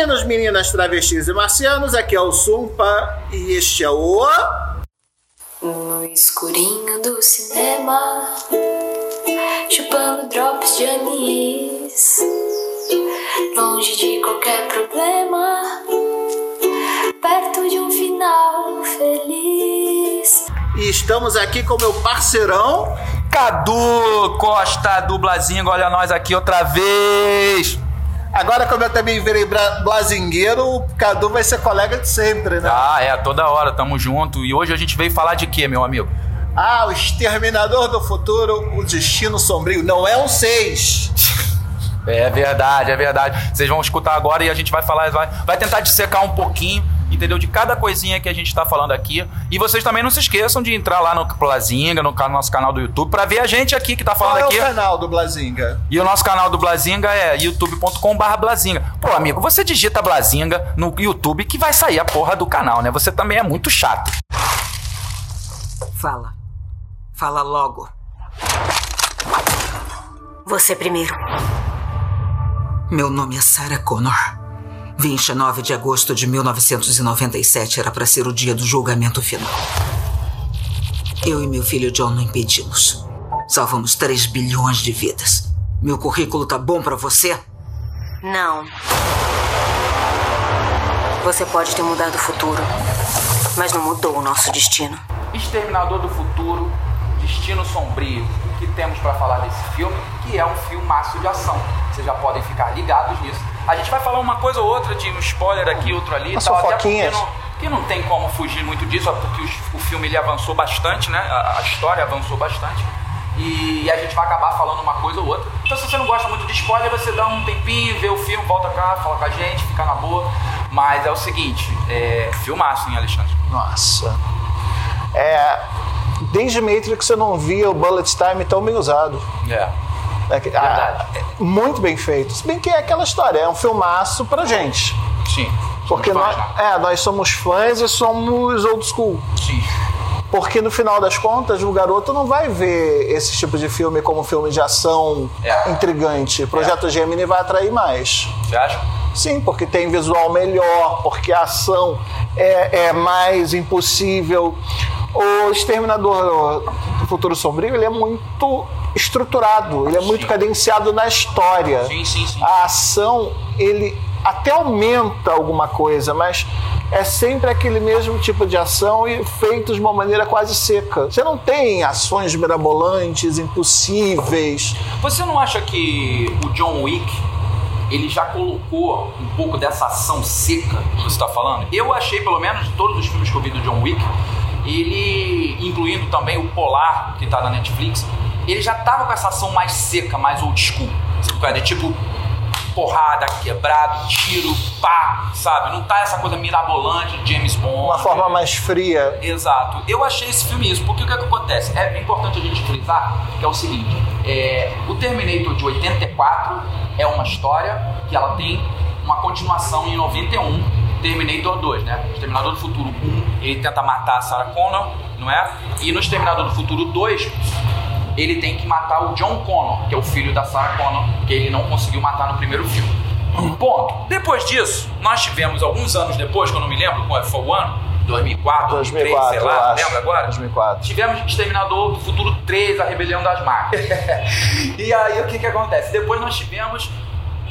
Meninos, meninas, travestis e marcianos, aqui é o Sumpa e este é o. No escurinho do cinema, chupando drops de anis, longe de qualquer problema, perto de um final feliz. E estamos aqui com meu parceirão. Cadu Costa do Blazinho, olha nós aqui outra vez. Agora, como eu também virei blazingueiro, o Cadu vai ser colega de sempre, né? Ah, é, toda hora, tamo junto. E hoje a gente veio falar de quê, meu amigo? Ah, o Exterminador do Futuro, o Destino Sombrio. Não é um 6. É verdade, é verdade. Vocês vão escutar agora e a gente vai falar, vai, vai tentar dissecar um pouquinho, entendeu? De cada coisinha que a gente tá falando aqui. E vocês também não se esqueçam de entrar lá no Blazinga, no nosso canal do YouTube, pra ver a gente aqui que tá Qual falando é aqui. o canal do Blazinga? E o nosso canal do Blazinga é youtube.com.br Blazinga. Pô, amigo, você digita Blazinga no YouTube que vai sair a porra do canal, né? Você também é muito chato. Fala. Fala logo. Você primeiro. Meu nome é Sarah Connor. 29 de agosto de 1997 era para ser o dia do julgamento final. Eu e meu filho John não impedimos. Salvamos 3 bilhões de vidas. Meu currículo tá bom pra você? Não. Você pode ter mudado o futuro, mas não mudou o nosso destino. Exterminador do Futuro, Destino Sombrio. Que temos pra falar desse filme? Que é um filmaço de ação. Vocês já podem ficar ligados nisso. A gente vai falar uma coisa ou outra de um spoiler aqui, outro ali. e Umas tal, até porque fofoquinhas. não, porque não tem como fugir muito disso, ó, porque os- o filme ele avançou bastante, né? A, a história avançou bastante. E a gente vai acabar falando uma coisa ou outra. Então, se você não gosta muito de spoiler, você dá um tempinho, vê o filme, volta cá, fala com a gente, fica na boa. Mas é o seguinte, é filmaço, hein, Alexandre? Nossa. É. Desde Matrix eu não via o Bullet Time tão bem usado. É. É que- ah, é muito bem feito. Se bem que é aquela história, é um filmaço pra gente. Sim. Porque nós, né? é, nós somos fãs e somos old school. Sim. Porque no final das contas, o garoto não vai ver esse tipo de filme como filme de ação É. intrigante. Projeto Gemini vai atrair mais. Você acha? Sim, porque tem visual melhor, porque a ação é, é mais impossível. O Exterminador do Futuro Sombrio ele é muito estruturado, ele é muito Sim. cadenciado na história. Sim, sim, sim. A ação, ele até aumenta alguma coisa, mas é sempre aquele mesmo tipo de ação e feito de uma maneira quase seca. Você não tem ações mirabolantes, impossíveis. Você não acha que o John Wick ele já colocou um pouco dessa ação seca que você está falando? Eu achei, pelo menos, de todos os filmes que eu vi do John Wick, ele, incluindo também o Polar, que tá na Netflix, ele já tava com essa ação mais seca, mais old school. Sabe? De tipo, porrada, quebrado, tiro, pá, sabe? Não tá essa coisa mirabolante de James Bond. Uma forma mais fria. Exato. Eu achei esse filme isso, porque o que, é que acontece? É importante a gente frisar que é o seguinte: é, o Terminator de 84 é uma história que ela tem uma continuação em 91. Terminator 2, né? Exterminador do Futuro 1, ele tenta matar a Sarah Connor, não é? E no Exterminador do Futuro 2, ele tem que matar o John Connor, que é o filho da Sarah Connor, que ele não conseguiu matar no primeiro filme. Ponto. Depois disso, nós tivemos alguns anos depois, que eu não me lembro qual foi o ano, 2004, 2003, 2004, sei lá, lembra agora? 2004. Tivemos Exterminador do Futuro 3, A Rebelião das Máquinas. e aí o que que acontece? Depois nós tivemos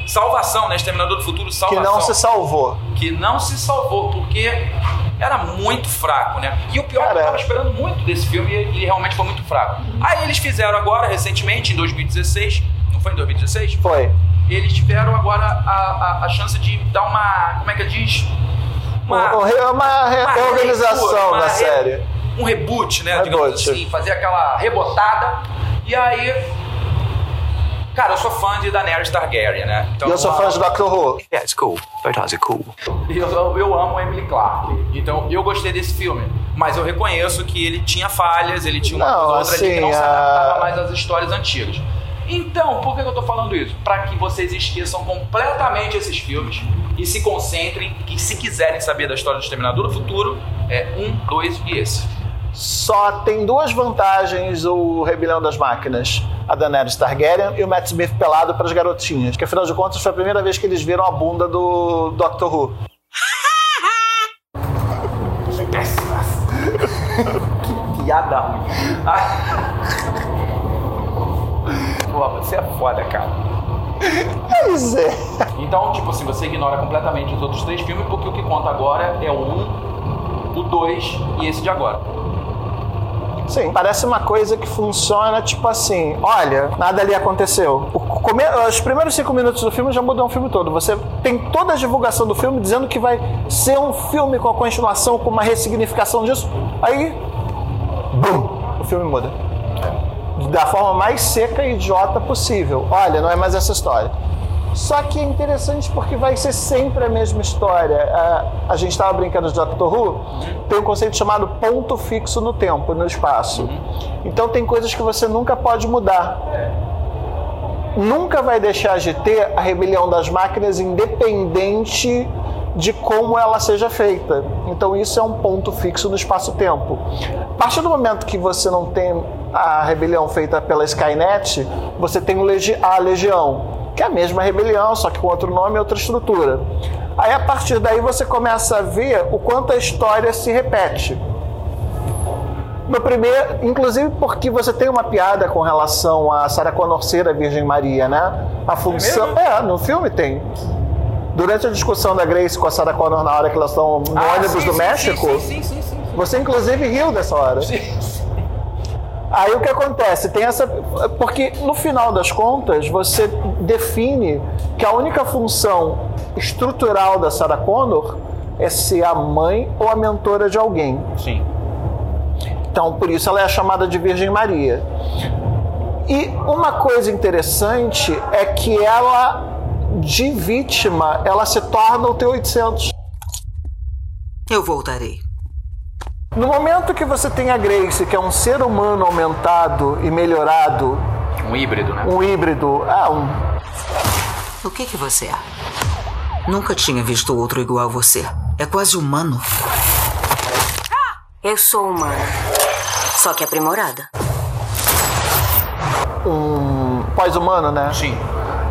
Salvação, né? Exterminador do Futuro Que Salvação. não se salvou. que não se salvou, porque era muito fraco, né? E o pior é que eu Cara, tava esperando muito desse filme e ele realmente foi muito fraco. Aí eles fizeram agora, recentemente, em 2016, não foi em 2016? Foi. Eles tiveram agora a, a, a chance de dar uma. Como é que diz? Uma, uma, uma uma reorganização da re- série. Um reboot, né? Digamos Reboot. assim, fazer aquela rebotada. E aí. Cara, eu sou fã de Daenerys Targaryen, né? Então, E eu sou fã de Doctor Who. Yeah, it's cool. Are cool. Eu, eu, eu amo Emily Clark. Então eu gostei desse filme. Mas eu reconheço que ele tinha falhas, ele tinha uma Não, coisa ou outra ali que assim, não se a- adaptava mais às histórias antigas. Então, por que que eu tô falando isso? Para que vocês esqueçam completamente esses filmes e se concentrem que se quiserem saber da história do Exterminador do Futuro, é um, dois e esse. Só tem duas vantagens o Rebelião das Máquinas. a Daenerys Targaryen e o Matt Smith pelado para as garotinhas. Que afinal de contas foi a primeira vez que eles viram a bunda do Doctor Who. que piada ruim. Pô, você é foda, cara. Pois é. Então, tipo assim, você ignora completamente os outros três filmes, porque o que conta agora é o um, o dois e esse de agora. Sim, parece uma coisa que funciona tipo assim: olha, nada ali aconteceu. Come... Os primeiros cinco minutos do filme já mudam o filme todo. Você tem toda a divulgação do filme dizendo que vai ser um filme com a continuação, com uma ressignificação disso. Aí, bum, o filme muda. Da forma mais seca e idiota possível. Olha, não é mais essa história. Só que é interessante porque vai ser sempre a mesma história. A, a gente estava brincando de Doctor Who, tem um conceito chamado ponto fixo no tempo, no espaço. Então tem coisas que você nunca pode mudar. Nunca vai deixar de ter a rebelião das máquinas independente de como ela seja feita. Então isso é um ponto fixo no espaço-tempo. A partir do momento que você não tem a rebelião feita pela Skynet, você tem a Legião que é a mesma rebelião, só que com outro nome e outra estrutura. Aí a partir daí você começa a ver o quanto a história se repete. No primeiro, inclusive porque você tem uma piada com relação a Sarah Connor ser a Virgem Maria, né? A função. É, é, no filme tem. Durante a discussão da Grace com a Sarah Connor na hora que elas estão no ah, ônibus sim, do sim, México, sim, você inclusive riu dessa hora. Sim. Aí o que acontece? Tem essa. Porque no final das contas, você define que a única função estrutural da Sarah Connor é ser a mãe ou a mentora de alguém. Sim. Então, por isso ela é chamada de Virgem Maria. E uma coisa interessante é que ela, de vítima, ela se torna o T-800. Eu voltarei. No momento que você tem a Grace, que é um ser humano aumentado e melhorado. Um híbrido, né? Um híbrido. Ah, um. O que que você é? Nunca tinha visto outro igual a você. É quase humano. Eu sou humana. Só que aprimorada. Um pós-humano, né? Sim.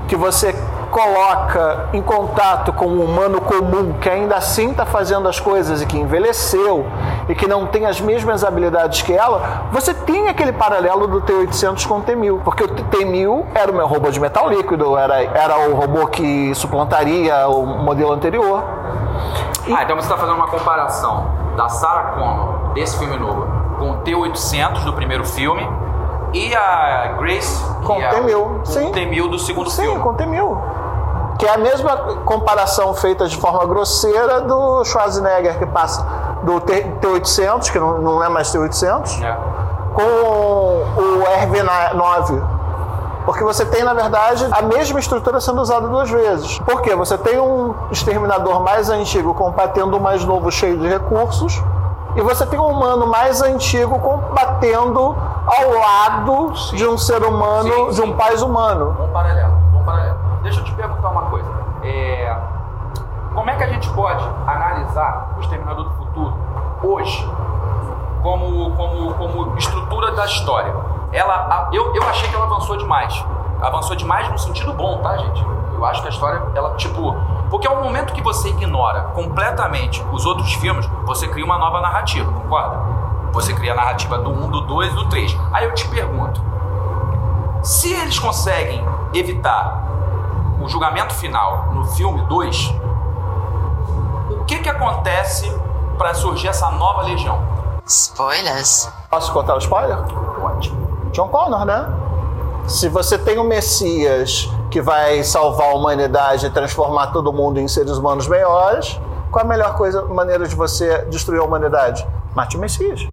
Que você coloca em contato com um humano comum que ainda assim está fazendo as coisas e que envelheceu e que não tem as mesmas habilidades que ela, você tem aquele paralelo do T-800 com o T-1000. Porque o T-1000 era o meu robô de metal líquido, era, era o robô que suplantaria o modelo anterior. E... Ah, então você está fazendo uma comparação da Sarah Connor desse filme novo com o T-800 do primeiro filme e a Grace com o T-1000. Sim. T-1000 do segundo Sim, filme. Sim, com o T-1000 que é a mesma comparação feita de forma grosseira do Schwarzenegger que passa do T800, que não, não é mais T800, é. com o RV9. Porque você tem, na verdade, a mesma estrutura sendo usada duas vezes. Por quê? Você tem um exterminador mais antigo combatendo o mais novo cheio de recursos, e você tem um humano mais antigo combatendo ao lado sim. de um ser humano, sim, sim. de um pais humano. Bom paralelo, bom paralelo. Deixa eu te perguntar uma coisa. É... Como é que a gente pode analisar o Exterminador do Futuro hoje como, como, como estrutura da história? Ela, eu, eu achei que ela avançou demais. Avançou demais no sentido bom, tá, gente? Eu acho que a história, ela, tipo. Porque ao momento que você ignora completamente os outros filmes, você cria uma nova narrativa, concorda? Você cria a narrativa do 1, do 2 do 3. Aí eu te pergunto: se eles conseguem evitar o julgamento final no filme 2, o que que acontece para surgir essa nova legião? Spoilers. Posso contar o spoiler? Pode. John Connor, né? Se você tem um Messias que vai salvar a humanidade e transformar todo mundo em seres humanos melhores, qual a melhor coisa, maneira de você destruir a humanidade? Mate o Messias.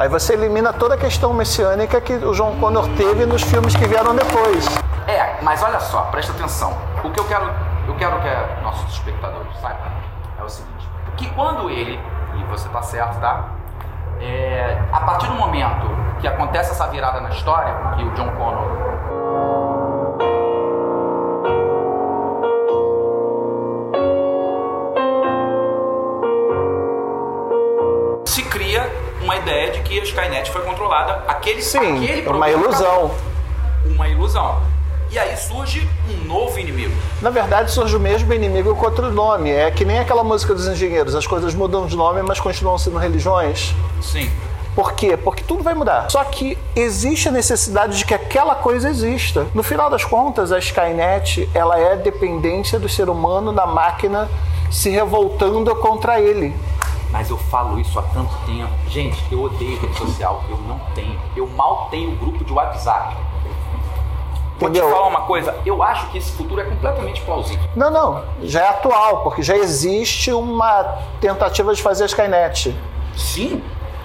Aí você elimina toda a questão messiânica que o John Connor teve nos filmes que vieram depois. É, mas olha só, presta atenção. O que eu quero, eu quero que nossos espectadores saibam é o seguinte: que quando ele, e você tá certo, tá? É, a partir do momento que acontece essa virada na história, que o John Connor uma ideia de que a Skynet foi controlada. Aquele, Sim, aquele uma problema ilusão. Uma ilusão. E aí surge um novo inimigo. Na verdade, surge o mesmo inimigo com outro nome. É que nem aquela música dos engenheiros. As coisas mudam de nome, mas continuam sendo religiões. Sim. Por quê? Porque tudo vai mudar. Só que existe a necessidade de que aquela coisa exista. No final das contas, a Skynet ela é dependência do ser humano da máquina se revoltando contra ele. Mas eu falo isso há tanto tempo. Gente, eu odeio rede social. Eu não tenho. Eu mal tenho grupo de WhatsApp. Vou te falar uma coisa. Eu acho que esse futuro é completamente plausível. Não, não. Já é atual, porque já existe uma tentativa de fazer a Skynet. Sim.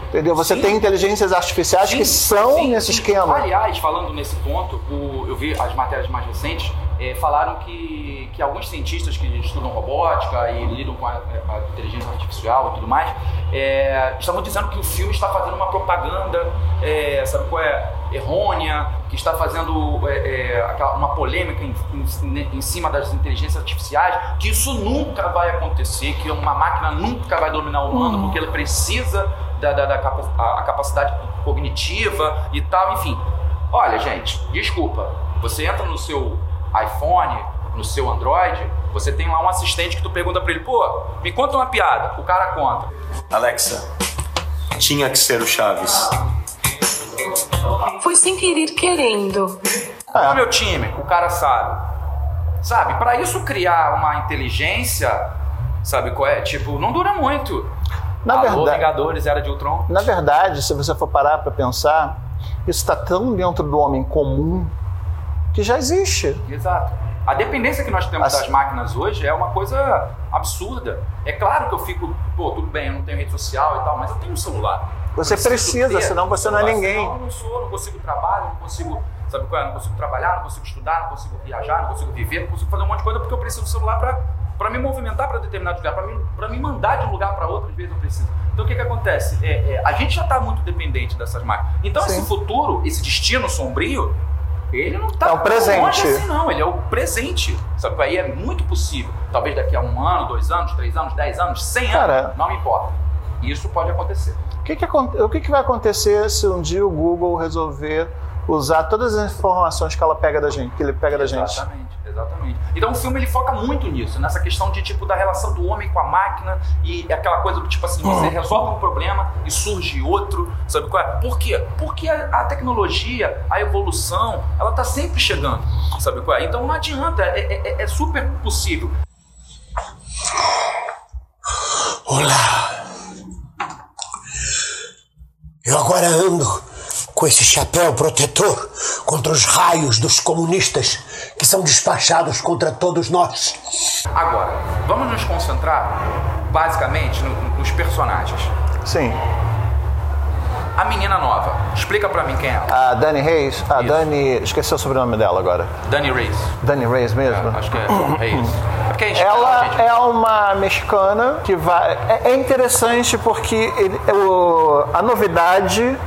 Entendeu? Você Sim. tem inteligências artificiais que são sim, nesse sim. esquema. Aliás, falando nesse ponto, o- eu vi as matérias mais recentes, eh, falaram que, que alguns cientistas que estudam robótica e lidam com a, a inteligência artificial e tudo mais, eh, estavam dizendo que o filme está fazendo uma propaganda, eh, sabe qual é? Errônea, que está fazendo eh, eh, aquela- uma polêmica em, em- em cima das inteligências artificiais, que isso nunca vai acontecer, que uma máquina nunca vai dominar o humano, porque ela precisa da, da- da capa- a- a capacidade cognitiva e tal, enfim. Olha, gente, desculpa. Você entra no seu iPhone, no seu Android, você tem lá um assistente que tu pergunta pra ele, pô, me conta uma piada. O cara conta. Alexa, tinha que ser o Chaves. Foi sem querer querendo. É o meu time? O cara sabe. Sabe, pra isso criar uma inteligência, sabe qual é? Tipo, não dura muito. Na Alô, verdade- Vingadores, Era de Ultron. Na verdade, se você for parar para pensar, isso está tão dentro do homem comum que já existe. Exato. A dependência que nós temos Assim- das máquinas hoje é uma coisa absurda. É claro que eu fico, pô, tudo bem, eu não tenho rede social e tal, mas eu tenho um celular. Você precisa, senão você não é ninguém. Senão eu não sou, não consigo trabalhar, não consigo, sabe qual é? Não consigo trabalhar, não consigo estudar, não consigo viajar, não consigo viver, não consigo fazer um monte de coisa porque eu preciso do celular para para me movimentar para determinado lugar, para me, pra me mandar de um lugar para outro, às vezes eu preciso. Então o que que acontece? É, é, a gente já está muito dependente dessas máquinas. Então Sim. esse futuro, esse destino sombrio, ele não tá É o presente. longe assim, não. Ele é o presente. Sabe? Aí é muito possível. Talvez daqui a um ano, dois anos, três anos, dez anos, cem Cara. anos. Não me importa. Isso pode acontecer. O que, que, o que, que vai acontecer se um dia o Google resolver usar todas as informações que ela pega da gente, que ele pega da gente? Exatamente. Então o filme ele foca muito nisso, nessa questão de tipo da relação do homem com a máquina e aquela coisa do tipo assim, você resolve um problema e surge outro, sabe qual é? Por quê? Porque a, a tecnologia, a evolução, ela tá sempre chegando, sabe qual é? Então não adianta, é, é- é super possível. Olá. Eu agora ando com esse chapéu protetor contra os raios dos comunistas que são despachados contra todos nós. Agora, vamos nos concentrar basicamente no- nos personagens. Sim. A menina nova, explica pra mim quem é ela. A Dani Reis, a Isso. Dani, esqueci o sobrenome dela agora. Dani Reis. Dani Reis mesmo? Acho que é Reis. É porque é Ela é uma mexicana que vai. É, é interessante porque ele- o- a novidade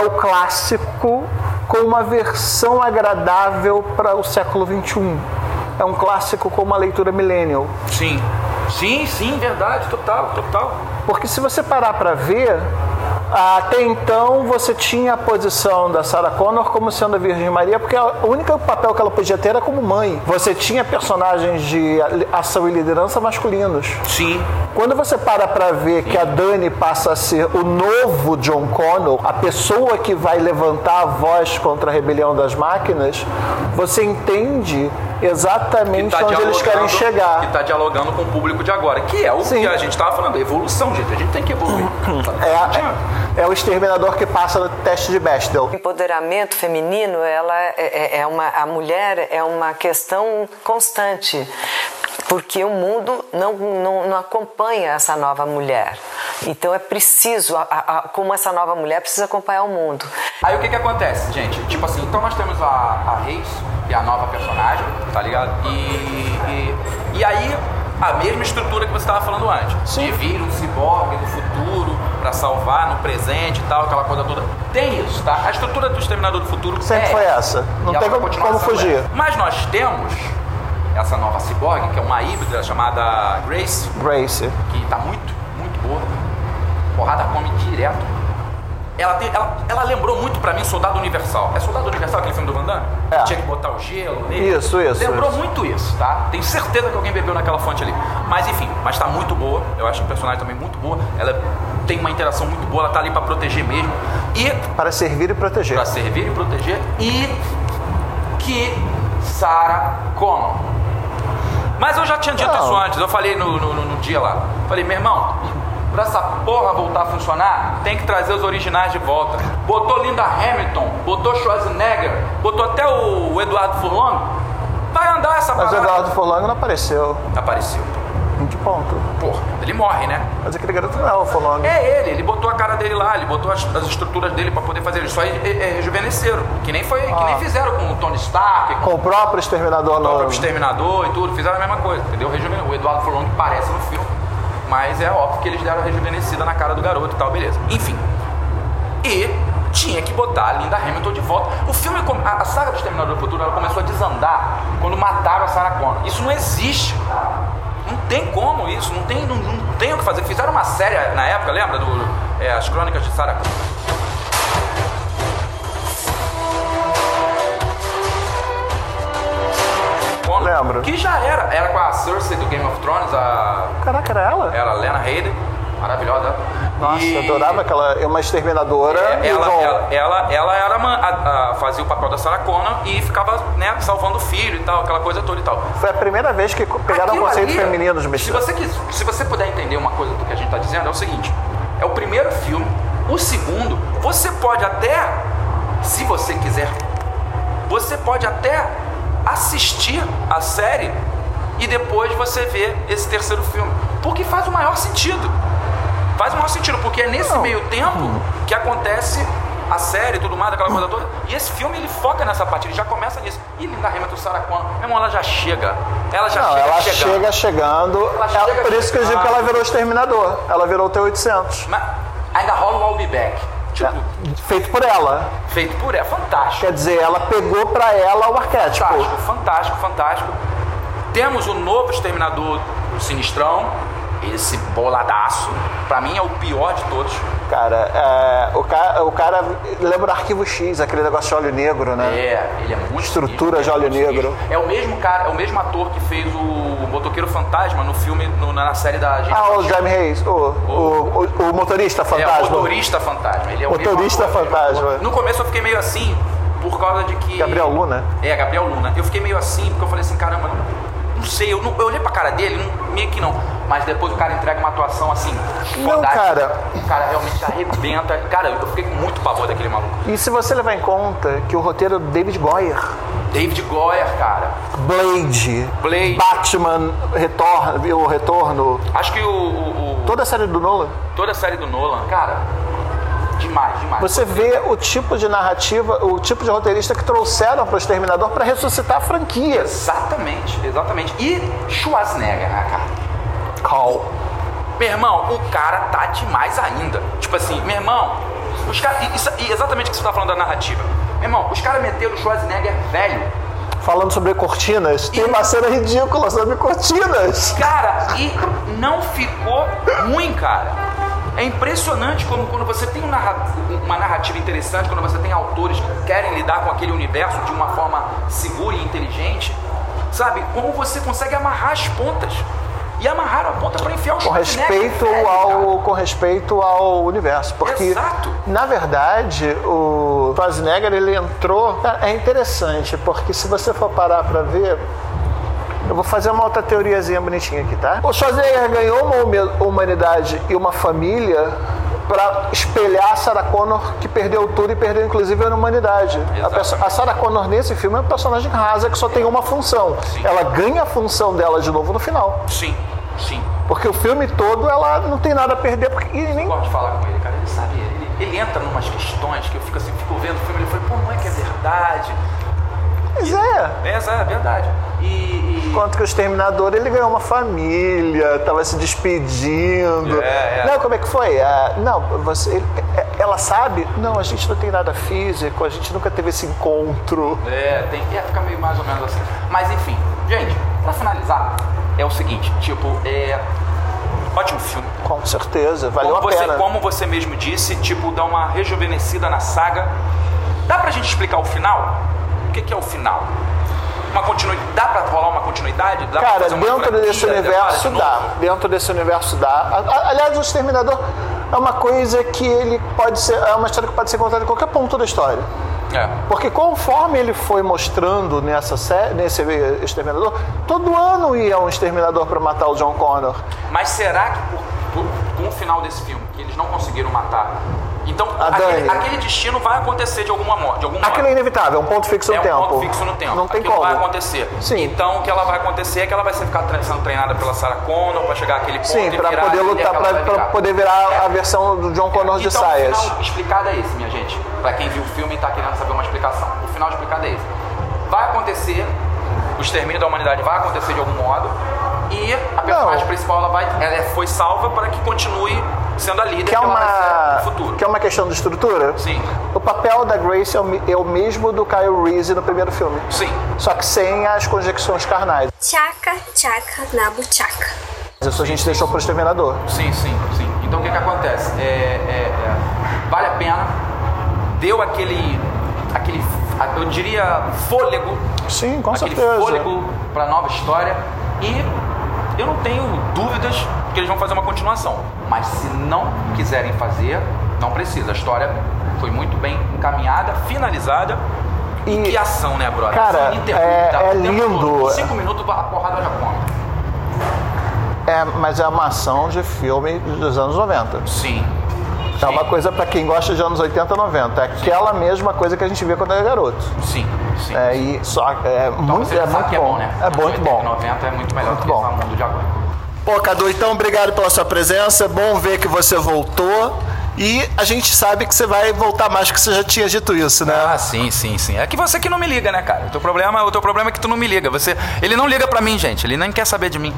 é o clássico com uma versão agradável para o século XXI. É um clássico com uma leitura millennial. Sim. Sim, sim, verdade, total, total. Porque se você parar para ver, até então você tinha a posição da Sarah Connor como sendo a Virgem Maria, porque o único papel que ela podia ter era como mãe. Você tinha personagens de ação e liderança masculinos. Sim. Quando você para para ver que a Dani passa a ser o novo John Connor, a pessoa que vai levantar a voz contra a rebelião das máquinas, você entende exatamente tá onde eles querem Que chegar. tá dialogando com o público de agora, que é o Sim. que a gente tava falando, evolução, gente. A gente tem que evoluir. É, a- é o exterminador que passa no teste de Bechdel. O empoderamento feminino, ela é, é- é uma, a mulher é uma questão constante, porque o mundo não, não, não acompanha essa nova mulher. Então é preciso, a- a- como essa nova mulher precisa acompanhar o mundo. Aí o que que acontece, gente? Tipo assim, então nós temos a, a Reis, que é a nova personagem, tá ligado? E, e, e aí, a mesma estrutura que você estava falando antes. De vir um ciborgue do futuro pra salvar no presente e tal, aquela coisa toda. Tem isso, tá? A estrutura do Exterminador do Futuro Sempre é foi essa. Não E ela tem como, continuar como fugir. essa. Mas nós temos essa nova ciborgue, que é uma híbrida chamada Grace, Grace. que tá muito, muito boa. Porrada come direto. ela, tem- ela, ela lembrou muito pra mim Soldado Universal. É Soldado Universal aquele filme do Van Damme? É. Tinha que botar o gelo nele. Isso, isso, Lembrou isso. muito isso, tá? Tenho certeza que alguém bebeu naquela fonte ali. Mas enfim, mas tá muito boa. Eu acho a personagem também muito boa. Ela tem uma interação muito boa, ela tá ali pra proteger mesmo. E Para servir e proteger. Pra servir e proteger. E que Sarah Connor. Mas eu já tinha dito Não. isso antes, eu falei no- no- no dia lá. Falei, meu irmão, essa porra voltar a funcionar, tem que trazer os originais de volta. Botou Linda Hamilton, botou Schwarzenegger, botou até o Eduardo Furlong. Vai andar essa Mas o. Eduardo Forlong não apareceu. Apareceu. Em que ponto? Porra, ele morre, né? Mas aquele garoto não é o Forlong. É ele, ele botou a cara dele lá, ele botou as, as estruturas dele pra poder fazer. Eles só é, é, rejuvenesceram. Que nem, foi, que Ah. nem fizeram com o Tony Stark, com Com o próprio Exterminador o próprio. Exterminador e tudo, fizeram a mesma coisa, entendeu? O Eduardo Furlong parece no filme, mas é óbvio que eles deram a rejuvenescida na cara do garoto e tal, beleza. Enfim. E tinha que botar a Linda Hamilton de volta. O filme, a saga do Exterminador do Futuro, ela começou a desandar quando mataram a Sarah Connor. Isso não existe. Não tem como isso, não tem, não, não tem o que fazer. Fizeram uma série na época, lembra? Do, é, As Crônicas de Sarah Connor. Lembro. Que já era. Era com a Cersei do Game of Thrones, a. Caraca, era ela? Era a Lena Headey. Maravilhosa. Nossa, E- adorava aquela... é Uma exterminadora É, ela, ela, ela, ela era uma- a- a- fazia o papel da Sarah Connor e ficava né, salvando o filho e tal, aquela coisa toda e tal. Foi a primeira vez que pegaram Aquilo conceitos ali, femininos se misturados. você, quis- se você puder entender uma coisa do que a gente está dizendo, é o seguinte: é o primeiro filme, o segundo, você pode até, se você quiser, você pode até assistir a série e depois você vê esse terceiro filme. Porque faz o maior sentido. Faz o maior sentido, porque é nesse Não. meio tempo que acontece a série e tudo mais, aquela coisa toda. E esse filme ele foca nessa parte, ele já começa nisso. E Linda Hamilton, Sarah Connor, meu irmão, ela já chega. Ela já Não, chega ela chegando. chega chegando. Ela é chega por isso que eu digo que ela virou exterminador. Ela virou o T-800. Mas ainda rola o I'll Be Back. Tipo, Feito por ela. feito por ela. Fantástico. Quer dizer, ela pegou pra ela o arquétipo. Fantástico, fantástico, fantástico. Temos o novo Exterminador Sinistrão. Esse boladaço. Pra mim é o pior de todos. Cara, é, o cara, o cara lembra Arquivo X, aquele negócio de óleo negro, né? É, ele é muito Estrutura sinistro, de é óleo negro. É o mesmo cara, é o mesmo ator que fez o Motoqueiro Fantasma no filme, no- na série da gente. Ah, o Jaime Reis, o, o, o, o motorista É, fantasma. o motorista fantasma. Ele é o Motorista ator, fantasma. No começo eu fiquei meio assim, por causa de que. Gabriel Luna. É, Gabriel Luna. Eu fiquei meio assim, porque eu falei assim, caramba, não, não sei, eu, não- eu olhei pra cara dele, não- meio que não. Mas depois o cara entrega uma atuação assim, Não, fodástica. cara. O cara realmente arrebenta. Cara, eu fiquei com muito pavor daquele maluco. E se você levar em conta que o roteiro é do David Goyer, David Goyer, cara. Blade, Blade. Batman, Retorno, o Retorno, Acho que o, o- o- toda a série do Nolan, toda a série do Nolan, cara, demais, demais. você vê o tipo de narrativa, o tipo de roteirista que trouxeram para o Exterminador para ressuscitar a franquia. Exatamente, exatamente. E Schwarzenegger, né, cara? Call. Meu irmão, o cara tá demais ainda. Tipo assim, meu irmão, os caras. E, e exatamente o que você tá falando da narrativa. Meu irmão, os caras meteram o Schwarzenegger velho. Falando sobre cortinas, tem uma cena ridícula sobre cortinas. Cara, e não ficou ruim, cara. É impressionante como quando você tem um uma narrativa interessante, quando você tem autores que querem lidar com aquele universo de uma forma segura e inteligente, sabe? Como você consegue amarrar as pontas. E amarrar a ponta para enfiar o Com respeito velho, ao com respeito ao universo, porque Exato. na verdade o Schwarzenegger ele entrou é interessante porque se você for parar para ver eu vou fazer uma outra teoriazinha bonitinha aqui, tá? O Schwarzenegger ganhou uma humanidade e uma família para espelhar a Sarah Connor que perdeu tudo e perdeu inclusive a humanidade. A, a Sarah Connor nesse filme é um personagem rasa que só tem uma função. Sim. Ela ganha a função dela de novo no final. Sim, sim. Porque o filme todo ela não tem nada a perder. Porque, e nem, Eu gosto de falar com ele, cara. Ele sabe, ele, ele entra em umas questões que eu fico assim, fico vendo o filme, ele fala, pô, não é que é verdade. Mas é. É, é verdade. E. e- Enquanto que o Exterminador ele ganhou uma família, tava se despedindo. É, é. Não, como é que foi? Ah, não, você, ele- ela sabe? Não, a gente não tem nada físico, a gente nunca teve esse encontro. É, tem, é, fica meio mais ou menos assim. Mas enfim, gente, pra finalizar, é o seguinte, tipo, é. Ótimo filme. Com certeza, valeu como a você, pena. Como você mesmo disse, tipo, dá uma rejuvenescida na saga. Dá pra gente explicar o final? O que, que é o final? Uma continuidade. Dá pra rolar uma continuidade? Dá Cara, dentro desse universo de dá. Dentro desse universo dá. Aliás, o Exterminador é uma coisa que ele pode ser. É uma história que pode ser contada em qualquer ponto da história. É. Porque conforme ele foi mostrando nessa série, nesse Exterminador, todo ano ia um Exterminador para matar o John Connor. Mas será que por- com o final desse filme, que eles não conseguiram matar, então A aquele, aquele destino vai acontecer de alguma morte, de Aquilo é inevitável, é um ponto fixo é no um tempo. ponto fixo no tempo. Não tem Aquilo como. vai acontecer. Sim. Então o que ela vai acontecer é que ela vai ser ficar sendo treinada pela Sarah Connor para chegar àquele ponto Sim, para poder lutar, para poder virar a versão do John Connor de então, saias. o final explicado é esse, minha gente. Pra quem viu o filme e tá querendo saber uma explicação. O final explicado é esse. Vai acontecer, o extermínio da humanidade vai acontecer de algum modo. E a personagem Não. principal ela vai, ela foi salva para que continue sendo a líder Que é, uma, no futuro. que é uma questão de estrutura? Sim. O papel da Grace é o, é o mesmo do Kyle Reese no primeiro filme. Sim. Só que sem as conjecções carnais. Tchaka, tchaka, nabu tchaka. Isso a gente deixou pro Exterminador. Sim, sim, sim. Então o que que acontece? É, é, é, vale a pena. Deu aquele, aquele, eu diria, fôlego. Sim, com aquele certeza. fôlego para nova história. E eu não tenho dúvidas que eles vão fazer uma continuação. Mas se não quiserem fazer, não precisa. A história foi muito bem encaminhada, finalizada. E, que ação, né, brother? Cara, é- é lindo. todo. Cinco minutos, a porrada já conta. É, mas é uma ação de filme dos anos 90. Sim. É uma coisa pra quem gosta de anos 80 90. É aquela mesma coisa que a gente via quando era garoto. Sim, sim. É, e só, é muito, Você é muito que bom. é bom, né? É muito bom. 90 é muito melhor Muito do que bom. esse mundo de agora. Pô, Cadu, então obrigado pela sua presença. É bom ver que você voltou. E a gente sabe que você vai voltar mais, que você já tinha dito isso, né? Ah, sim, sim, sim. É que você que não me liga, né, cara? O teu problema, o teu problema é que tu não me liga. Você, ele não liga pra mim, gente. Ele nem quer saber de mim.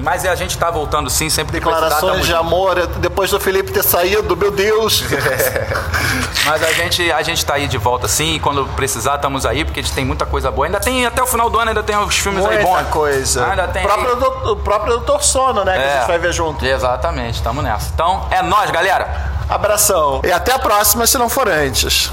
Enfim, mas a gente tá voltando sim, sempre Declarações de amor depois do Felipe ter saído, meu Deus. Mas a gente, a gente tá aí de volta sim, e quando precisar estamos aí, porque a gente tem muita coisa boa. Ainda tem, até o final do ano ainda tem os filmes aí bons. Muita coisa. Ainda tem o, próprio doutor, o próprio Doutor Sono, né? Que a É. gente vai ver junto. Exatamente, tamo nessa. Então, é nós, galera. Abração. E até a próxima, se não for antes.